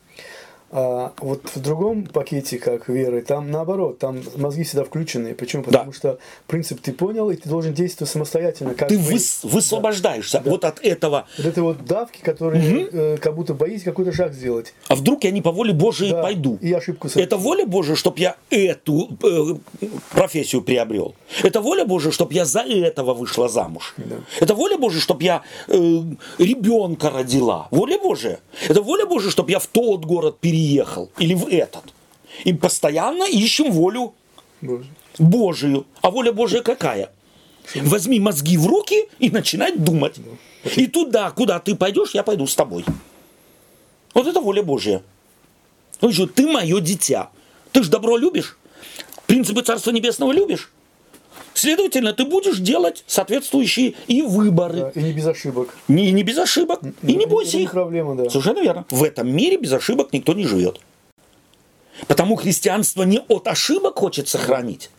А вот в другом пакете, как веры, там наоборот, там мозги всегда включены. Почему? Потому да. что принцип ты понял, и ты должен действовать самостоятельно. Как ты выс- высвобождаешься да. вот от этого. Вот этой вот давки, которые угу. э, как будто боитесь какой-то шаг сделать. А вдруг я не по воле Божией да. пойду? И ошибку совершу. Это воля Божия, чтобы я эту э, профессию приобрел. Это воля Божия, чтобы я за этого вышла замуж. Да. Это воля Божия, чтобы я э, ребенка родила. Воля Божия. Это воля Божия, чтобы я в тот город переехал переехал или в этот. И постоянно ищем волю Божию. Божию. А воля Божия какая? Возьми мозги в руки и начинай думать. И туда, куда ты пойдешь, я пойду с тобой. Вот это воля Божья. Ну что, ты мое дитя. Ты же добро любишь. Принципы Царства Небесного любишь. Следовательно, ты будешь делать соответствующие и выборы. Да, и не без ошибок. Не, не без ошибок. И не бойся их. проблема, да. Совершенно верно. В этом мире без ошибок никто не живет. Потому христианство не от ошибок хочет сохранить,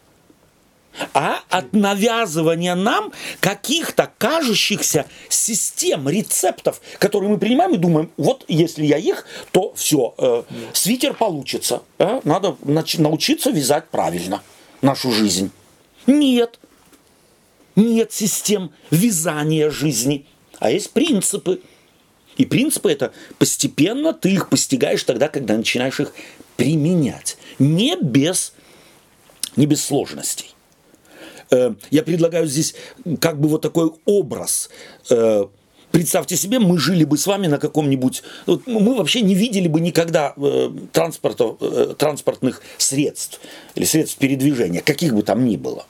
а от навязывания нам каких-то кажущихся систем, рецептов, которые мы принимаем и думаем, вот если я их, то все, э, свитер получится. Э, надо научиться вязать правильно нашу жизнь. Нет. Нет систем вязания жизни, а есть принципы. И принципы это постепенно ты их постигаешь тогда, когда начинаешь их применять. Не без, не без сложностей. Э, я предлагаю здесь как бы вот такой образ. Э, представьте себе, мы жили бы с вами на каком-нибудь... Вот мы вообще не видели бы никогда э, транспорта, транспортных средств или средств передвижения, каких бы там ни было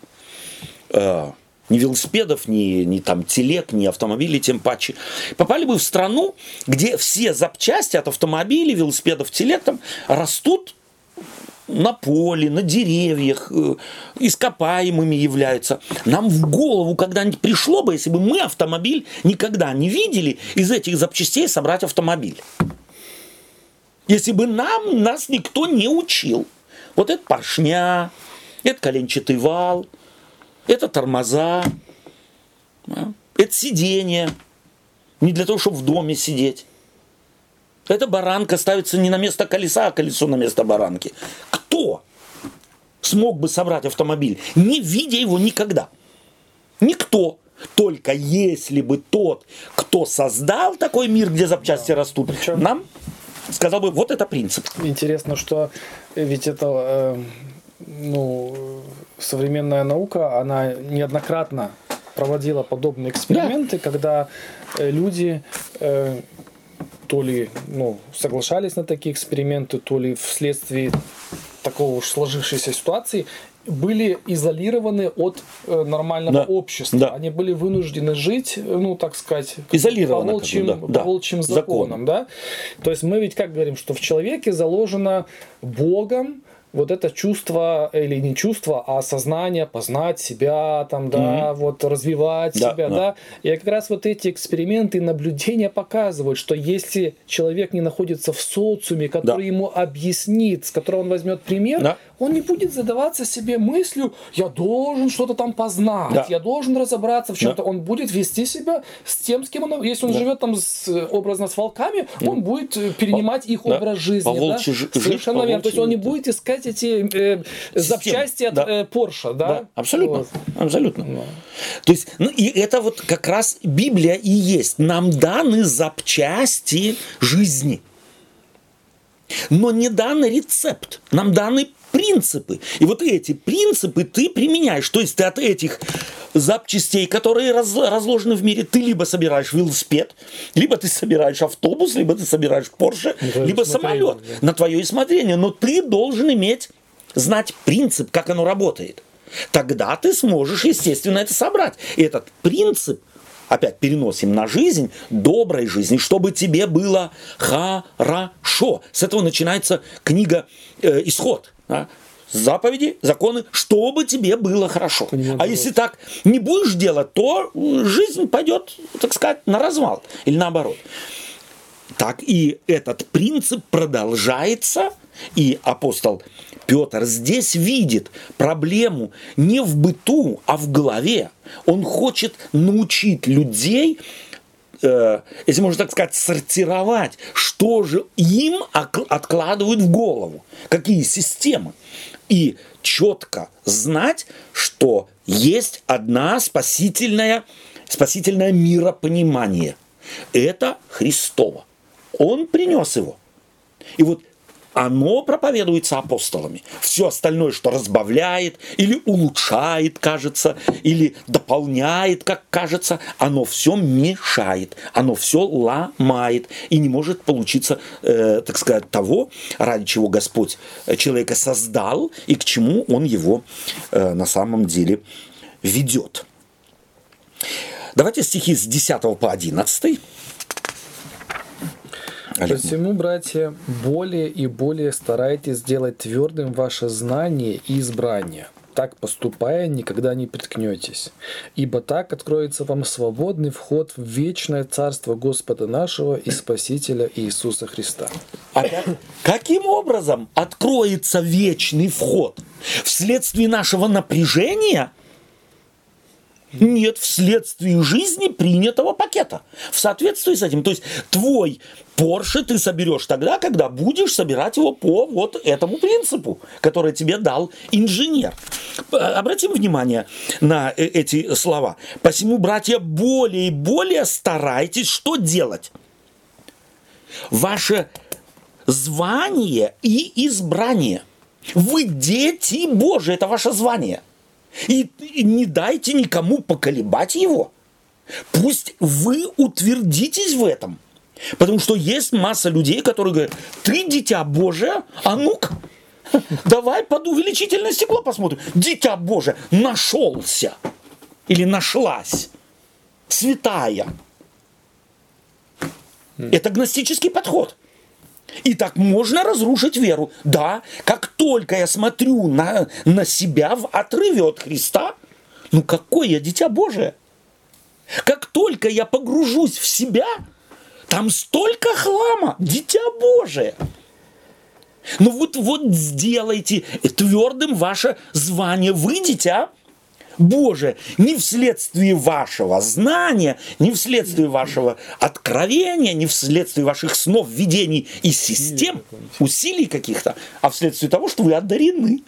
ни велосипедов, ни, ни там телег, ни автомобилей, тем паче. Попали бы в страну, где все запчасти от автомобилей, велосипедов, телег там растут на поле, на деревьях, э, ископаемыми являются. Нам в голову когда-нибудь пришло бы, если бы мы автомобиль никогда не видели, из этих запчастей собрать автомобиль. Если бы нам, нас никто не учил. Вот это поршня, это коленчатый вал, это тормоза, это сиденье. Не для того, чтобы в доме сидеть. Эта баранка ставится не на место колеса, а колесо на место баранки. Кто смог бы собрать автомобиль, не видя его никогда? Никто. Только если бы тот, кто создал такой мир, где запчасти растут, Причем... нам сказал бы, вот это принцип. Интересно, что ведь это э, ну, современная наука, она неоднократно проводила подобные эксперименты, да. когда э, люди э, то ли ну, соглашались на такие эксперименты, то ли вследствие такого уж сложившейся ситуации были изолированы от э, нормального да. общества. Да. Они были вынуждены жить, ну, так сказать, по волчьим, да. по волчьим законам. законам да? То есть мы ведь как говорим, что в человеке заложено Богом вот это чувство, или не чувство, а сознание, познать себя, там, да, mm-hmm. вот развивать да, себя, да. да. И как раз вот эти эксперименты и наблюдения показывают, что если человек не находится в социуме, который да. ему объяснит, с которого он возьмет пример, да. Он не будет задаваться себе мыслью, я должен что-то там познать, да. я должен разобраться в чем-то. Да. Он будет вести себя с тем, с кем он, если он да. живет там с, образно с волками, mm-hmm. он будет перенимать их да. образ жизни. По да? Совершенно верно. То есть он не будет искать искать эти э, запчасти от да. э, Porsche, да? да абсолютно, вот. абсолютно. Да. То есть, ну и это вот как раз Библия и есть. Нам даны запчасти жизни. Но не данный рецепт. Нам даны принципы. И вот эти принципы ты применяешь. То есть ты от этих запчастей, которые раз, разложены в мире, ты либо собираешь велосипед, либо ты собираешь автобус, либо ты собираешь Порше, либо самолет да. на твое усмотрение. Но ты должен иметь, знать принцип, как оно работает. Тогда ты сможешь, естественно, это собрать. И этот принцип опять переносим на жизнь, доброй жизни, чтобы тебе было хорошо. С этого начинается книга э, «Исход». Да? заповеди, законы, чтобы тебе было хорошо. Понимаю, а если так не будешь делать, то жизнь пойдет, так сказать, на развал или наоборот. Так и этот принцип продолжается, и апостол Петр здесь видит проблему не в быту, а в голове. Он хочет научить людей э, если можно так сказать, сортировать, что же им откладывают в голову, какие системы. И четко знать, что есть одна спасительная, спасительное миропонимание. Это Христово. Он принес его. И вот оно проповедуется апостолами. Все остальное, что разбавляет или улучшает, кажется, или дополняет, как кажется, оно все мешает, оно все ломает и не может получиться, э, так сказать, того, ради чего Господь человека создал и к чему он его э, на самом деле ведет. Давайте стихи с 10 по 11. Посему, братья, более и более старайтесь сделать твердым ваше знание и избрание. Так поступая, никогда не приткнетесь. Ибо так откроется вам свободный вход в вечное царство Господа нашего и Спасителя Иисуса Христа. А каким образом откроется вечный вход? Вследствие нашего напряжения – нет, вследствие жизни принятого пакета. В соответствии с этим. То есть твой Порше ты соберешь тогда, когда будешь собирать его по вот этому принципу, который тебе дал инженер. Обратим внимание на э, эти слова. Посему, братья, более и более старайтесь что делать? Ваше звание и избрание. Вы дети Божии, это ваше звание. И, не дайте никому поколебать его. Пусть вы утвердитесь в этом. Потому что есть масса людей, которые говорят, ты дитя Божие, а ну-ка, давай под увеличительное стекло посмотрим. Дитя Божие нашелся или нашлась, святая. Это гностический подход. И так можно разрушить веру. Да, как только я смотрю на, на себя в отрыве от Христа, ну какое я дитя Божие? Как только я погружусь в себя, там столько хлама, дитя Божие. Ну вот, вот сделайте твердым ваше звание. Вы дитя Боже, не вследствие вашего знания, не вследствие вашего откровения, не вследствие ваших снов, видений и систем, усилий каких-то, а вследствие того, что вы одарены.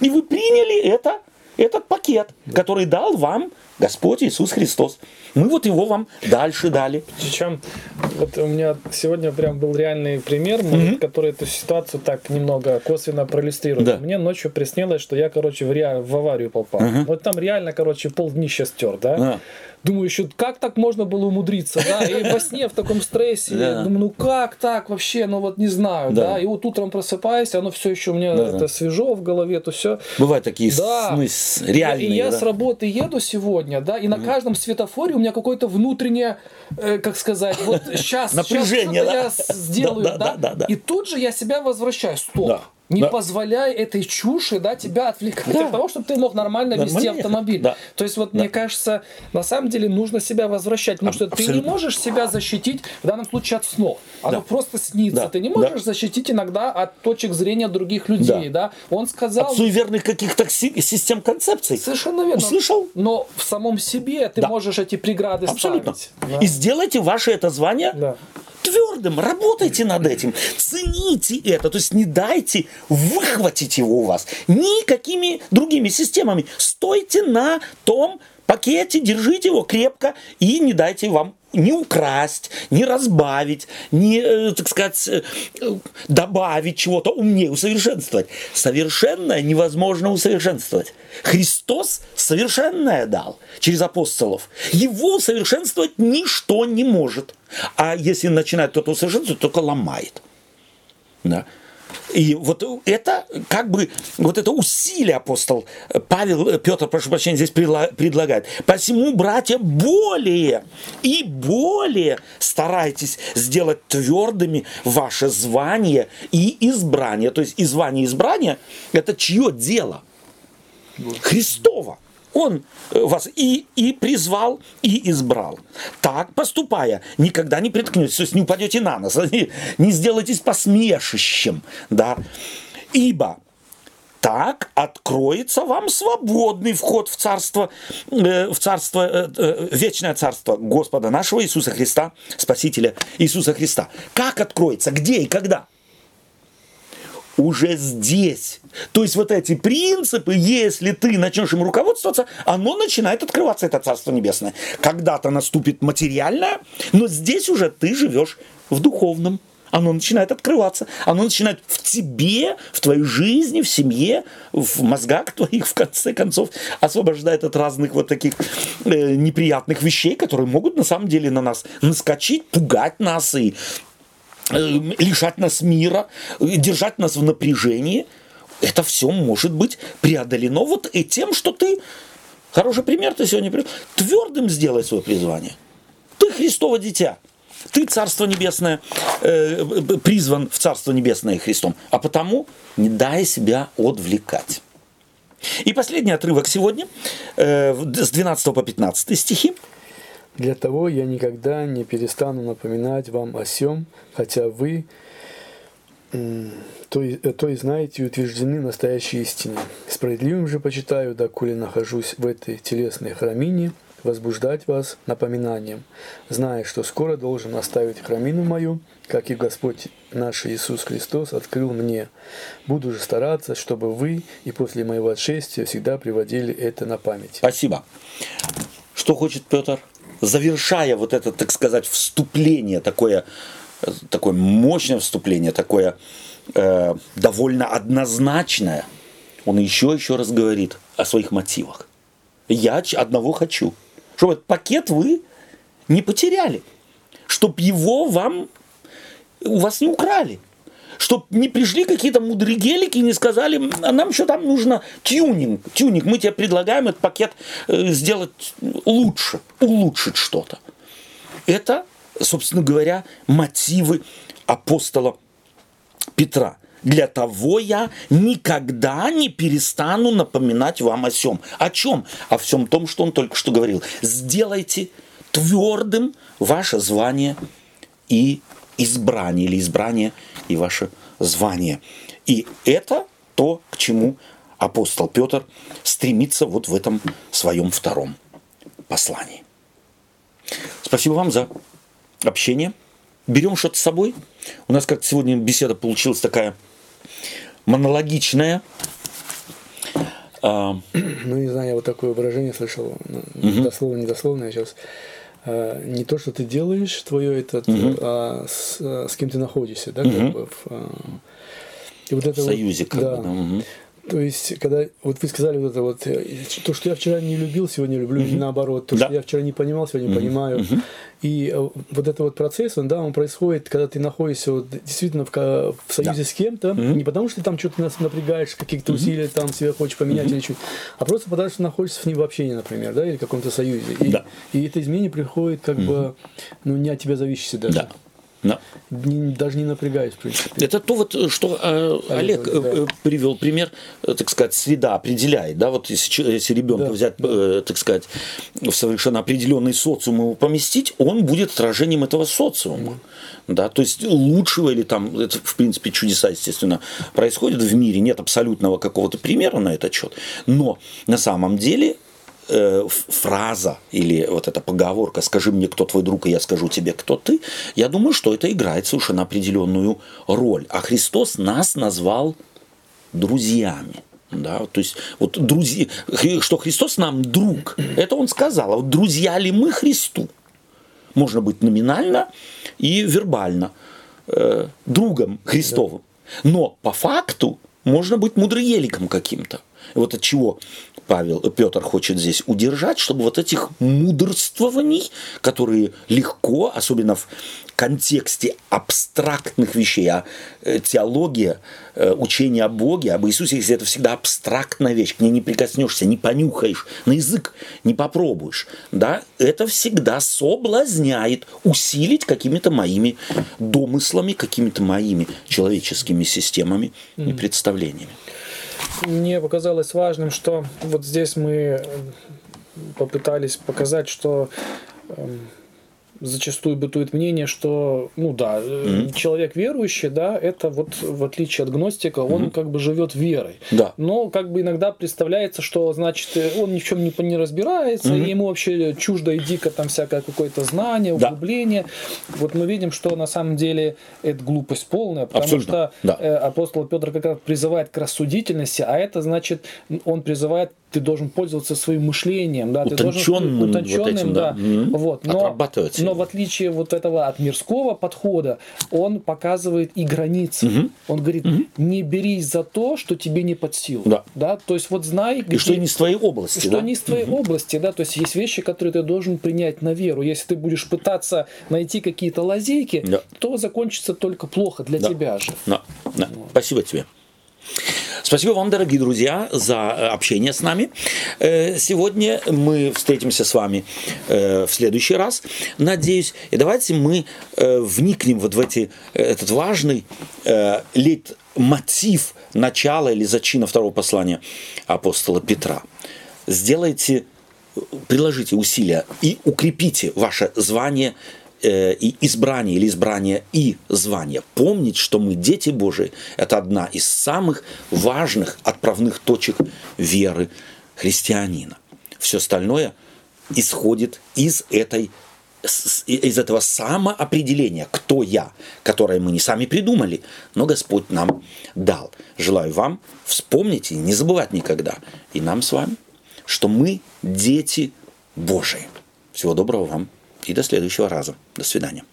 И вы приняли это, этот пакет, который дал вам Господь Иисус Христос. Мы вот его вам дальше дали. Причем вот у меня сегодня прям был реальный пример, mm-hmm. который эту ситуацию так немного косвенно проиллюстрирует. Да. Мне ночью приснилось, что я, короче, в, ре... в аварию попал. Mm-hmm. Вот там реально, короче, пол днища стер, да? Yeah. Думаю, еще как так можно было умудриться, да? И во сне в таком стрессе, yeah. думаю, ну как так вообще, ну вот не знаю, да? да? И вот утром просыпаюсь, оно все еще у меня да, это свежо в голове, то все. Бывают такие да. сны реальные. И я да? с работы еду сегодня, да, и на каждом светофоре у меня какое-то внутреннее, э, как сказать, вот сейчас, Напряжение, сейчас да? я сделаю, да, да, да, да, И тут же я себя возвращаю, стоп. Да. Не да. позволяй этой чуши да, тебя отвлекать да. от того, чтобы ты мог нормально Нормально. вести автомобиль. Да. То есть, вот да. мне кажется, на самом деле нужно себя возвращать, потому что Абсолютно. ты не можешь себя защитить в данном случае от снов. Оно да. просто снится. Да. Ты не можешь да. защитить иногда от точек зрения других людей. Да. Да? Он сказал... От суеверных каких-то систем концепций. Совершенно верно. Услышал? Но в самом себе ты да. можешь эти преграды Абсолютно. ставить. Да. И сделайте ваше это звание да твердым, работайте над этим, цените это, то есть не дайте выхватить его у вас никакими другими системами. Стойте на том пакете, держите его крепко и не дайте вам не украсть, не разбавить, не, э, так сказать, э, добавить чего-то умнее, усовершенствовать. Совершенное невозможно усовершенствовать. Христос совершенное дал через апостолов. Его усовершенствовать ничто не может. А если начинает кто-то усовершенствовать, только ломает. Да. И вот это как бы вот это усилие апостол Павел, Петр, прошу прощения, здесь предлагает. Посему, братья, более и более старайтесь сделать твердыми ваше звание и избрание. То есть и звание, и избрание – это чье дело? Христово. Он э, вас и, и призвал, и избрал. Так поступая, никогда не приткнетесь, то есть не упадете на нос, не, не сделайтесь посмешищем. Да? Ибо так откроется вам свободный вход в царство, э, в царство, э, вечное царство Господа нашего Иисуса Христа, Спасителя Иисуса Христа. Как откроется, где и когда? Уже здесь. То есть вот эти принципы, если ты начнешь им руководствоваться, оно начинает открываться, это Царство Небесное. Когда-то наступит материальное, но здесь уже ты живешь в духовном. Оно начинает открываться, оно начинает в тебе, в твоей жизни, в семье, в мозгах твоих, в конце концов, освобождает от разных вот таких э, неприятных вещей, которые могут на самом деле на нас наскочить, пугать нас и лишать нас мира, держать нас в напряжении, это все может быть преодолено вот и тем, что ты, хороший пример ты сегодня привел, твердым сделай свое призвание. Ты Христово дитя. Ты Царство Небесное, э, призван в Царство Небесное Христом, а потому не дай себя отвлекать. И последний отрывок сегодня, э, с 12 по 15 стихи. Для того я никогда не перестану напоминать вам о сем, хотя вы то, то и знаете и утверждены настоящей истине. Справедливым же почитаю, доколе нахожусь в этой телесной храмине, возбуждать вас напоминанием, зная, что скоро должен оставить храмину мою, как и Господь наш Иисус Христос открыл мне. Буду же стараться, чтобы вы и после моего отшествия всегда приводили это на память. Спасибо. Что хочет Петр? Завершая вот это, так сказать, вступление, такое, такое мощное вступление, такое э, довольно однозначное, он еще еще раз говорит о своих мотивах. Я одного хочу, чтобы этот пакет вы не потеряли, чтобы его вам у вас не украли чтобы не пришли какие-то мудригелики и не сказали, а нам что там нужно тюнинг, тюнинг, мы тебе предлагаем этот пакет э, сделать лучше, улучшить что-то. Это, собственно говоря, мотивы апостола Петра. Для того я никогда не перестану напоминать вам о всем. О чем? О всем том, что он только что говорил. Сделайте твердым ваше звание и избрание, или избрание и ваше звание. И это то, к чему апостол Петр стремится вот в этом своем втором послании. Спасибо вам за общение. Берем что-то с собой. У нас как сегодня беседа получилась такая монологичная. А... Ну, не знаю, я вот такое выражение слышал, ну, дословно, недословно, я сейчас не то, что ты делаешь, твое это, угу. а с, с кем ты находишься, да, угу. как бы в, а, и вот это в союзе, вот, как да. бы, угу. То есть, когда вот вы сказали вот это вот, э, то, что я вчера не любил, сегодня люблю, mm-hmm. и наоборот, то, да. что я вчера не понимал, сегодня mm-hmm. понимаю. Mm-hmm. И э, вот этот вот процесс, он, да, он происходит, когда ты находишься вот, действительно в, в союзе да. с кем-то, mm-hmm. не потому что ты там что-то напрягаешь, каких-то mm-hmm. усилий там себя хочешь поменять mm-hmm. или что а просто потому что находишься с ним в общении, например, да, или в каком-то союзе. И, да. и это изменение приходит как mm-hmm. бы, ну, не от тебя зависящее даже. Да. Да. Не, даже не напрягаюсь, в принципе. Это то, вот, что э, Олег да. Э, привел пример, э, так сказать, среда определяет. Да? Вот если, если ребенка да. взять, э, так сказать, в совершенно определенный социум его поместить, он будет отражением этого социума. Mm. Да? То есть лучшего или там, это, в принципе, чудеса, естественно, происходят в мире, нет абсолютного какого-то примера на этот счет. Но на самом деле э, фраза или вот эта поговорка «скажи мне, кто твой друг, и я скажу тебе, кто ты», я думаю, что это играет совершенно определенную роль. А Христос нас назвал друзьями. Да, то есть вот друзья, что Христос нам друг, это он сказал. А вот друзья ли мы Христу? Можно быть номинально и вербально э, другом Христовым. Но по факту можно быть мудроеликом каким-то. Вот от чего Павел, Петр хочет здесь удержать, чтобы вот этих мудрствований, которые легко, особенно в контексте абстрактных вещей, а э, теология, э, учение о Боге, об Иисусе Христе, это всегда абстрактная вещь, к ней не прикоснешься, не понюхаешь, на язык не попробуешь, да, это всегда соблазняет усилить какими-то моими домыслами, какими-то моими человеческими системами и представлениями мне показалось важным, что вот здесь мы э, попытались показать, что эм, зачастую бытует мнение, что, ну да, mm-hmm. человек верующий, да, это вот в отличие от гностика, он mm-hmm. как бы живет верой. Да. Но как бы иногда представляется, что значит он ни в чем не, не разбирается, mm-hmm. и ему вообще чуждо и дико там всякое какое-то знание, углубление. Да. Вот мы видим, что на самом деле это глупость полная, потому Абсолютно. что да. Э, апостол Петр как раз призывает к рассудительности, а это значит он призывает ты должен пользоваться своим мышлением, да, утонченным, ты должен утонченным, вот этим, да, да. вот, но, но в отличие вот этого от мирского подхода, он показывает и границы. Угу. Он говорит, угу. не берись за то, что тебе не под силу, да, да, то есть вот знай, где, и что не из твоей области, что да? не из твоей угу. области, да, то есть есть вещи, которые ты должен принять на веру. Если ты будешь пытаться найти какие-то лазейки, да. то закончится только плохо для да. тебя же. Да. Да. Вот. Спасибо тебе. Спасибо вам, дорогие друзья, за э, общение с нами. Э, сегодня мы встретимся с вами э, в следующий раз, надеюсь. И давайте мы вникнем вот в эти, этот важный лейтмотив начала или зачина второго послания апостола Петра. Сделайте, приложите усилия и укрепите ваше звание и избрание или избрание и звание. Помнить, что мы дети Божии, это одна из самых важных отправных точек веры христианина. Все остальное исходит из этой из этого самоопределения, кто я, которое мы не сами придумали, но Господь нам дал. Желаю вам вспомнить и не забывать никогда, и нам с вами, что мы дети Божии. Всего доброго вам и до следующего раза. До свидания.